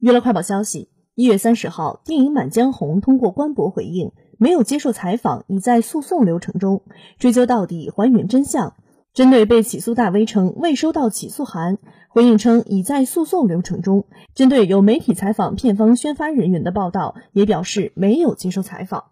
娱乐快报消息一月三十号电影满江红通过官博回应没有接受采访已在诉讼流程中。追究到底还原真相。针对被起诉大 v 称未收到起诉函回应称已在诉讼流程中。针对有媒体采访片方宣发人员的报道也表示没有接受采访。